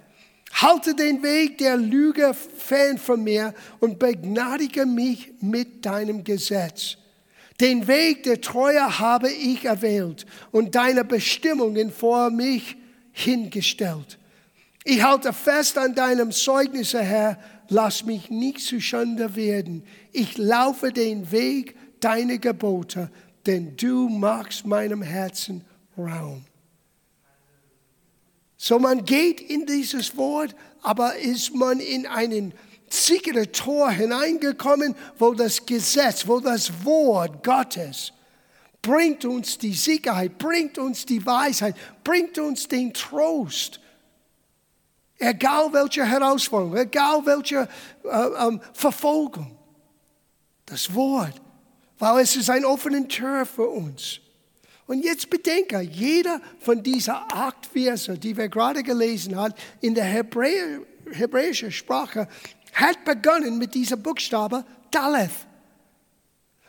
Halte den Weg der Lüge fern von mir und begnadige mich mit deinem Gesetz. Den Weg der Treue habe ich erwählt und deine Bestimmungen vor mich hingestellt. Ich halte fest an deinem Zeugnis, Herr, lass mich nicht zu Schande werden. Ich laufe den Weg deiner Gebote, denn du machst meinem Herzen Raum. So man geht in dieses Wort, aber ist man in einen sicheren Tor hineingekommen, wo das Gesetz, wo das Wort Gottes bringt uns die Sicherheit, bringt uns die Weisheit, bringt uns den Trost. Egal welche Herausforderung, egal welche äh, ähm, Verfolgung. Das Wort, weil es ist ein offener Tür für uns. Und jetzt bedenke, jeder von diesen acht Verse, die wir gerade gelesen haben, in der Hebräer, hebräischen Sprache, hat begonnen mit diesem Buchstabe Daleth.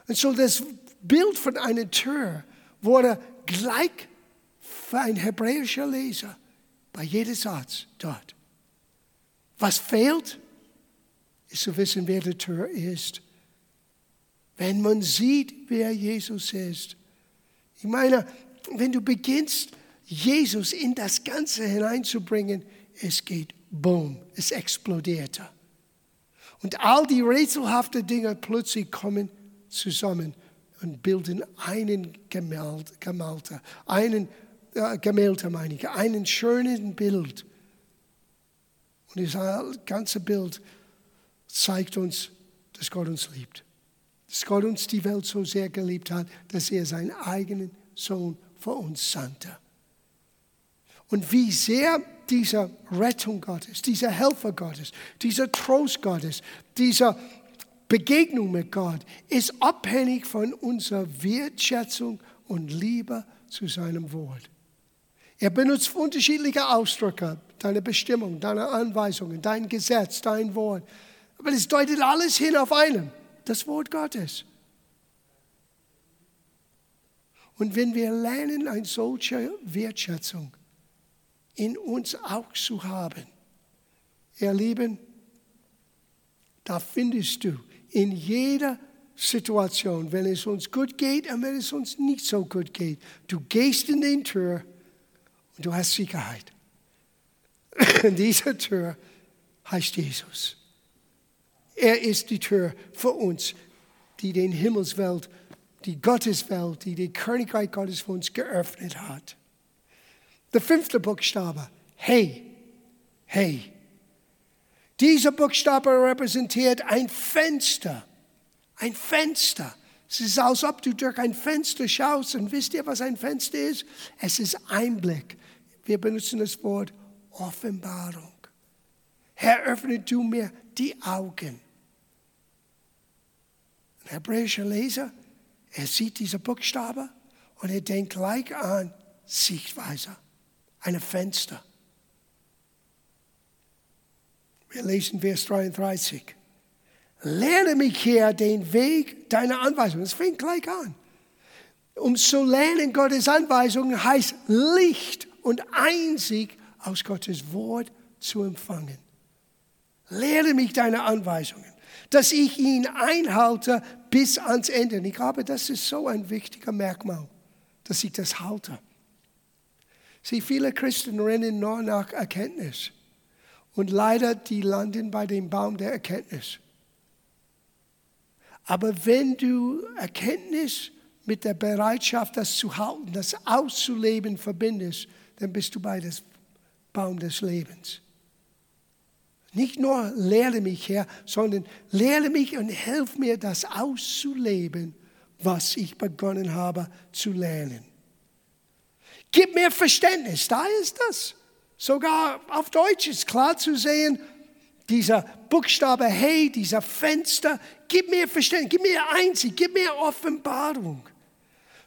Und so das Bild von einer Tür wurde gleich für ein hebräischer Leser bei jedem Satz dort. Was fehlt, ist zu wissen, wer die Tür ist. Wenn man sieht, wer Jesus ist, ich meine, wenn du beginnst, Jesus in das Ganze hineinzubringen, es geht boom, es explodierte. Und all die rätselhaften Dinge plötzlich kommen zusammen und bilden einen Gemälde, einen äh, Gemälde meine ich, einen schönen Bild. Und dieses ganze Bild zeigt uns, dass Gott uns liebt. Dass Gott uns die Welt so sehr geliebt hat, dass er seinen eigenen Sohn für uns sandte. Und wie sehr diese Rettung Gottes, dieser Helfer Gottes, dieser Trost Gottes, dieser Begegnung mit Gott ist abhängig von unserer Wertschätzung und Liebe zu seinem Wort. Er benutzt unterschiedliche Ausdrücke, deine Bestimmung, deine Anweisungen, dein Gesetz, dein Wort. Aber es deutet alles hin auf einen, das Wort Gottes. Und wenn wir lernen, eine solche Wertschätzung in uns auch zu haben, ihr Lieben, da findest du in jeder Situation, wenn es uns gut geht und wenn es uns nicht so gut geht, du gehst in die Tür und du hast Sicherheit. Und diese Tür heißt Jesus. Er ist die Tür für uns, die den Himmelswelt, die Gotteswelt, die die Königreich Gottes für uns geöffnet hat. Der fünfte Buchstabe, hey, hey. Dieser Buchstabe repräsentiert ein Fenster. Ein Fenster. Es ist, als ob du durch ein Fenster schaust. Und wisst ihr, was ein Fenster ist? Es ist Einblick. Wir benutzen das Wort Offenbarung. Herr, öffne du mir die Augen. Ein hebräischer Leser, er sieht diese Buchstabe und er denkt gleich an Sichtweise, ein Fenster. Wir lesen Vers 33. Lerne mich hier den Weg deiner Anweisung. Das fängt gleich an. Um zu lernen, Gottes Anweisungen heißt Licht und Einsicht aus Gottes Wort zu empfangen. Lerne mich deine Anweisungen, dass ich ihn einhalte bis ans Ende. Und ich glaube, das ist so ein wichtiger Merkmal, dass ich das halte. Sie, viele Christen rennen nur nach Erkenntnis. Und leider, die landen bei dem Baum der Erkenntnis. Aber wenn du Erkenntnis mit der Bereitschaft, das zu halten, das auszuleben verbindest, dann bist du bei dem Baum des Lebens. Nicht nur lehre mich her, sondern lehre mich und hilf mir, das auszuleben, was ich begonnen habe zu lernen. Gib mir Verständnis, da ist das. Sogar auf Deutsch ist klar zu sehen, dieser Buchstabe Hey, dieser Fenster, gib mir Verständnis, gib mir Einzig, gib mir Offenbarung.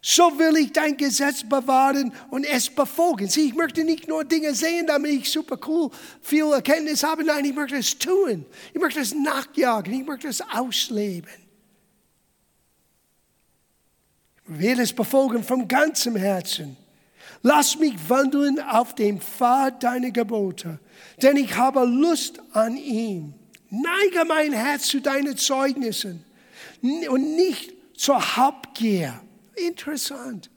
So will ich dein Gesetz bewahren und es befolgen. Sieh, ich möchte nicht nur Dinge sehen, damit ich super cool viel Erkenntnis habe. Nein, ich möchte es tun. Ich möchte es nachjagen. Ich möchte es ausleben. Ich will es befolgen von ganzem Herzen. Lass mich wandeln auf dem Pfad deiner Gebote, denn ich habe Lust an ihm. Neige mein Herz zu deinen Zeugnissen und nicht zur Habgier. Interessant.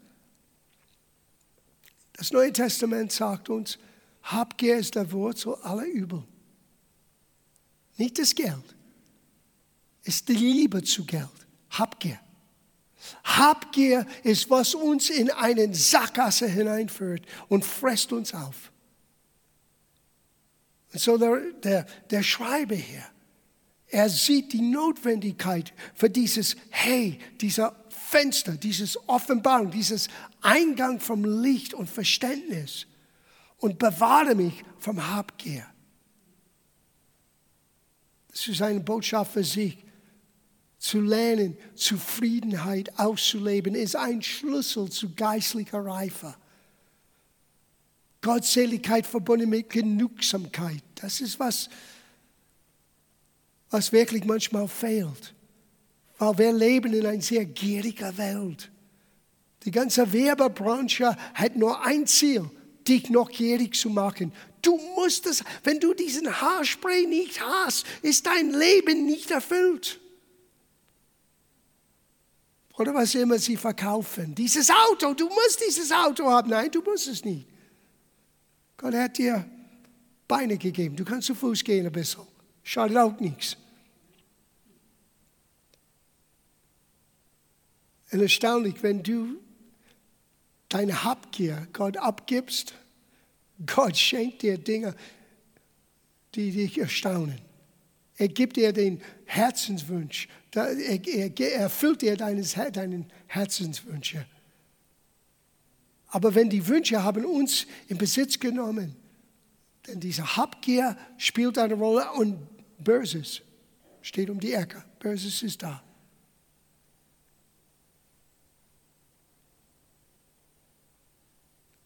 Das Neue Testament sagt uns, Habgier ist der Wurzel aller Übel. Nicht das Geld, ist die Liebe zu Geld. Habgier. Habgier ist, was uns in einen Sackgasse hineinführt und fresst uns auf. Und so der, der, der Schreiber hier, er sieht die Notwendigkeit für dieses Hey, dieser Fenster, dieses Offenbarung, dieses Eingang vom Licht und Verständnis und bewahre mich vom Habgier. Das ist eine Botschaft für sich zu lernen, Zufriedenheit auszuleben, ist ein Schlüssel zu geistlicher Reife. Gottseligkeit verbunden mit Genugsamkeit, das ist was, was wirklich manchmal fehlt. Weil wir leben in einer sehr gierigen Welt. Die ganze Werbebranche hat nur ein Ziel, dich noch gierig zu machen. Du musst es, wenn du diesen Haarspray nicht hast, ist dein Leben nicht erfüllt oder was immer sie verkaufen. Dieses Auto, du musst dieses Auto haben. Nein, du musst es nicht. Gott hat dir Beine gegeben. Du kannst zu Fuß gehen ein bisschen. Schadet auch nichts. Und erstaunlich, wenn du deine Habgier Gott abgibst, Gott schenkt dir Dinge, die dich erstaunen. Er gibt dir den Herzenswunsch. Er erfüllt dir deinen Herzenswünsche. Aber wenn die Wünsche haben uns in Besitz genommen, denn diese Habgier spielt eine Rolle und Böses steht um die Ecke. Böses ist da.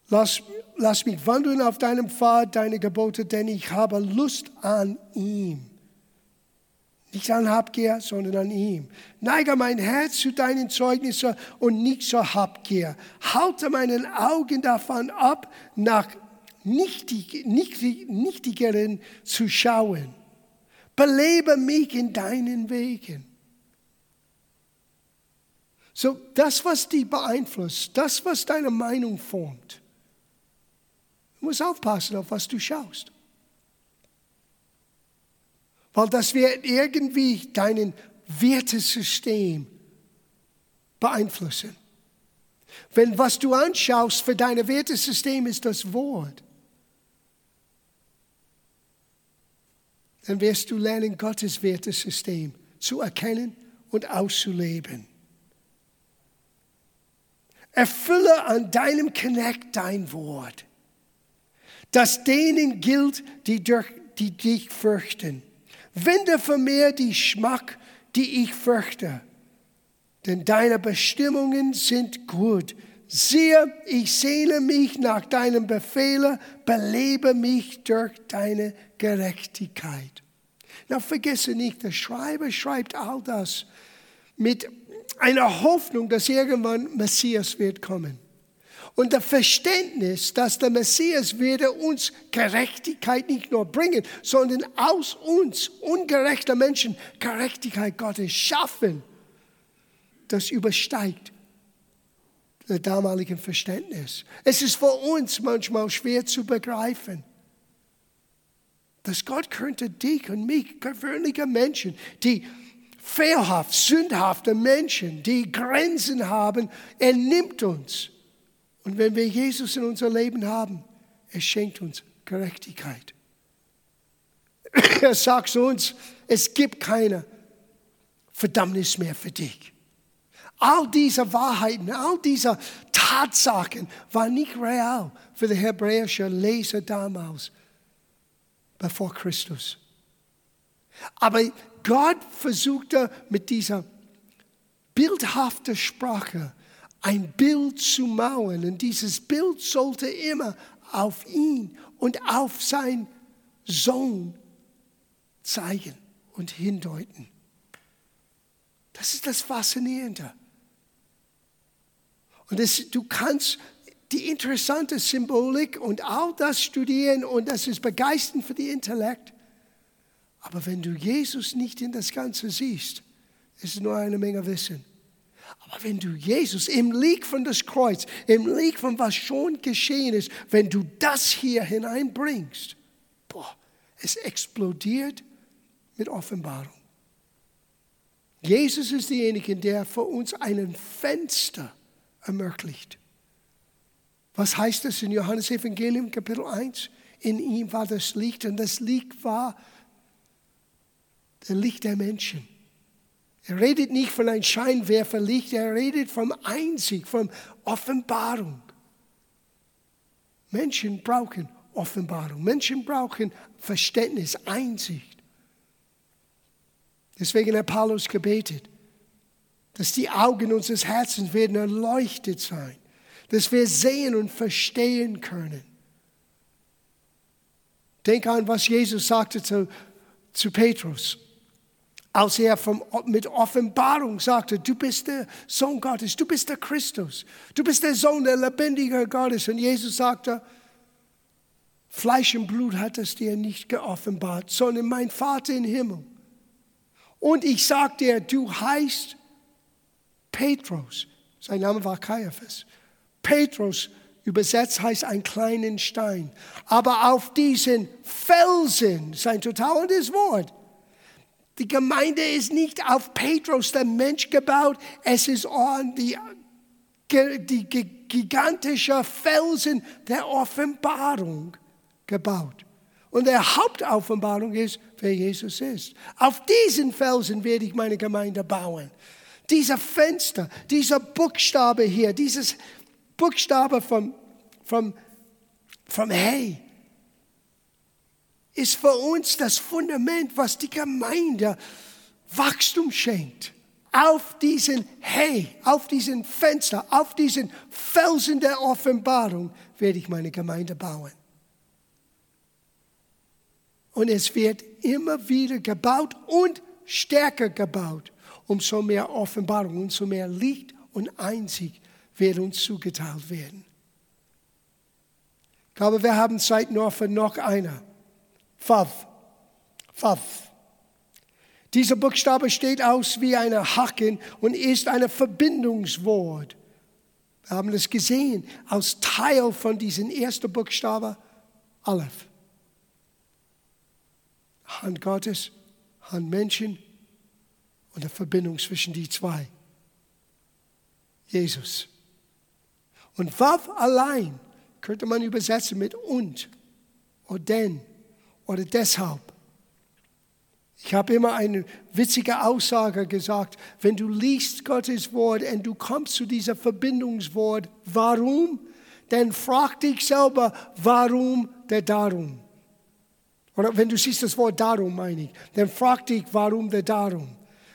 Lass, lass mich wandeln auf deinem Pfad, deine Gebote, denn ich habe Lust an ihm. Nicht an Habgier, sondern an ihm. Neige mein Herz zu deinen Zeugnissen und nicht zur Habgier. Halte meinen Augen davon ab, nach nichtig, nichtig, Nichtigeren zu schauen. Belebe mich in deinen Wegen. So, das, was dich beeinflusst, das, was deine Meinung formt, du musst aufpassen, auf was du schaust. Weil das wird irgendwie dein Wertesystem beeinflussen. Wenn was du anschaust für dein Wertesystem ist das Wort, dann wirst du lernen, Gottes Wertesystem zu erkennen und auszuleben. Erfülle an deinem Connect dein Wort, das denen gilt, die, durch, die dich fürchten. Wende von mir die Schmack, die ich fürchte. Denn deine Bestimmungen sind gut. Siehe, ich sehne mich nach deinem Befehle, belebe mich durch deine Gerechtigkeit. Na, vergesse nicht, der Schreiber schreibt all das mit einer Hoffnung, dass irgendwann Messias wird kommen und das Verständnis, dass der Messias werde uns Gerechtigkeit nicht nur bringen, sondern aus uns ungerechter Menschen Gerechtigkeit Gottes schaffen, das übersteigt das damalige Verständnis. Es ist für uns manchmal schwer zu begreifen, dass Gott könnte dich und mich, gewöhnliche Menschen, die fehlhaft, sündhafte Menschen, die Grenzen haben, er nimmt uns und wenn wir Jesus in unser Leben haben, er schenkt uns Gerechtigkeit. Er sagt zu uns, es gibt keine Verdammnis mehr für dich. All diese Wahrheiten, all diese Tatsachen waren nicht real für den hebräischen Leser damals, bevor Christus. Aber Gott versuchte mit dieser bildhaften Sprache ein Bild zu mauern. Und dieses Bild sollte immer auf ihn und auf seinen Sohn zeigen und hindeuten. Das ist das Faszinierende. Und das, du kannst die interessante Symbolik und all das studieren und das ist begeisternd für die Intellekt. Aber wenn du Jesus nicht in das Ganze siehst, ist es nur eine Menge Wissen. Aber wenn du Jesus im Lieg von das Kreuz, im Lieg von was schon geschehen ist, wenn du das hier hineinbringst, boah, es explodiert mit Offenbarung. Jesus ist derjenige, der für uns einen Fenster ermöglicht. Was heißt das in Johannes Evangelium Kapitel 1? In ihm war das Licht und das Licht war das Licht der Menschen. Er redet nicht von einem Scheinwerferlicht, er redet vom Einzig, von Offenbarung. Menschen brauchen Offenbarung. Menschen brauchen Verständnis, Einsicht. Deswegen hat Paulus gebetet, dass die Augen unseres Herzens werden erleuchtet sein, dass wir sehen und verstehen können. Denk an, was Jesus sagte zu, zu Petrus als er vom, mit Offenbarung sagte, du bist der Sohn Gottes, du bist der Christus, du bist der Sohn der lebendigen Gottes. Und Jesus sagte, Fleisch und Blut hat es dir nicht geoffenbart, sondern mein Vater im Himmel. Und ich sage dir, du heißt Petrus. Sein Name war Caiaphas. Petrus, übersetzt heißt ein kleinen Stein. Aber auf diesen Felsen, das ist ein total Wort. Die Gemeinde ist nicht auf Petrus, der Mensch, gebaut. Es ist an die, die gigantische Felsen der Offenbarung gebaut. Und der Hauptoffenbarung ist, wer Jesus ist. Auf diesen Felsen werde ich meine Gemeinde bauen. Dieser Fenster, dieser Buchstabe hier, dieses Buchstabe vom, vom, vom Hey, ist für uns das Fundament, was die Gemeinde Wachstum schenkt. Auf diesen Hey, auf diesen Fenster, auf diesen Felsen der Offenbarung werde ich meine Gemeinde bauen. Und es wird immer wieder gebaut und stärker gebaut, umso mehr Offenbarung, umso mehr Licht und Einzig wird uns zugeteilt werden. Ich glaube, wir haben Zeit nur für noch einer. Fav. Fav. Dieser Buchstabe steht aus wie eine Haken und ist ein Verbindungswort. Wir haben es gesehen als Teil von diesem ersten Buchstabe Aleph. Hand Gottes, Hand Menschen und eine Verbindung zwischen die zwei. Jesus. Und Wav allein könnte man übersetzen mit und oder denn oder deshalb. Ich habe immer eine witzige Aussage gesagt, wenn du liest Gottes Wort und du kommst zu dieser Verbindungswort, warum, dann frag dich selber, warum der Darum. Oder wenn du siehst das Wort darum, meine ich, dann frag dich, warum der darum.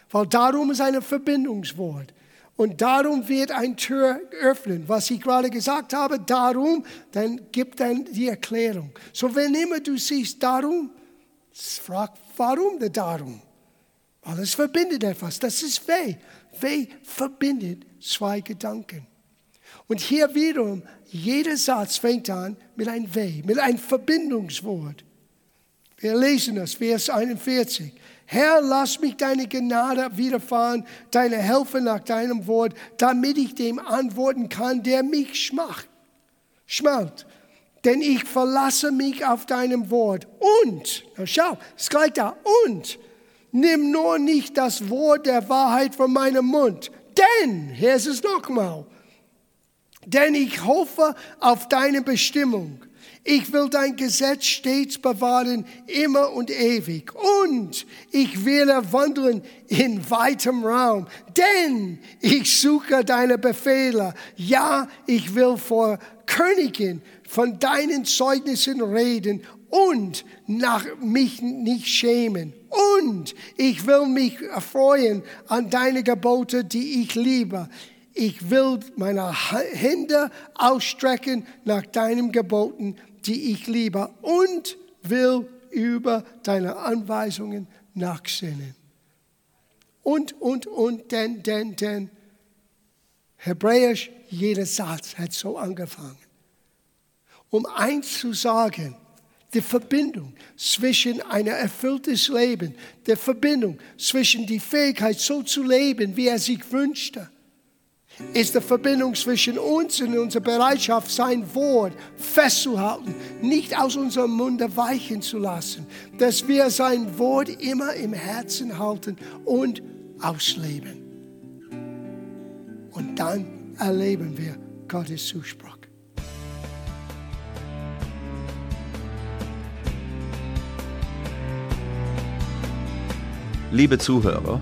Weil darum ist ein Verbindungswort. Und darum wird ein Tür öffnen. Was ich gerade gesagt habe, darum, dann gibt dann die Erklärung. So, wenn immer du siehst darum, frag, warum der darum? Weil es verbindet etwas. Das ist weh. Weh verbindet zwei Gedanken. Und hier wiederum, jeder Satz fängt an mit einem Weh, mit einem Verbindungswort. Wir lesen das, Vers 41. Herr, lass mich deine Gnade widerfahren, deine Hilfe nach deinem Wort, damit ich dem antworten kann, der mich schmacht, schmalt. Denn ich verlasse mich auf deinem Wort. Und, na schau, es gleich da, und nimm nur nicht das Wort der Wahrheit von meinem Mund. Denn, hier ist es nochmal, denn ich hoffe auf deine Bestimmung. Ich will dein Gesetz stets bewahren, immer und ewig. Und ich will wandeln in weitem Raum, denn ich suche deine Befehle. Ja, ich will vor Königin von deinen Zeugnissen reden und nach mich nicht schämen. Und ich will mich erfreuen an deine Gebote, die ich liebe. Ich will meine Hände ausstrecken nach deinen Geboten, die ich liebe und will über deine Anweisungen nachsinnen. Und, und, und, denn, denn, denn. Hebräisch, jeder Satz hat so angefangen. Um eins zu sagen, die Verbindung zwischen ein erfülltes Leben, der Verbindung zwischen die Fähigkeit, so zu leben, wie er sich wünschte, ist die Verbindung zwischen uns und unserer Bereitschaft, sein Wort festzuhalten, nicht aus unserem Munde weichen zu lassen, dass wir sein Wort immer im Herzen halten und ausleben. Und dann erleben wir Gottes Zuspruch. Liebe Zuhörer,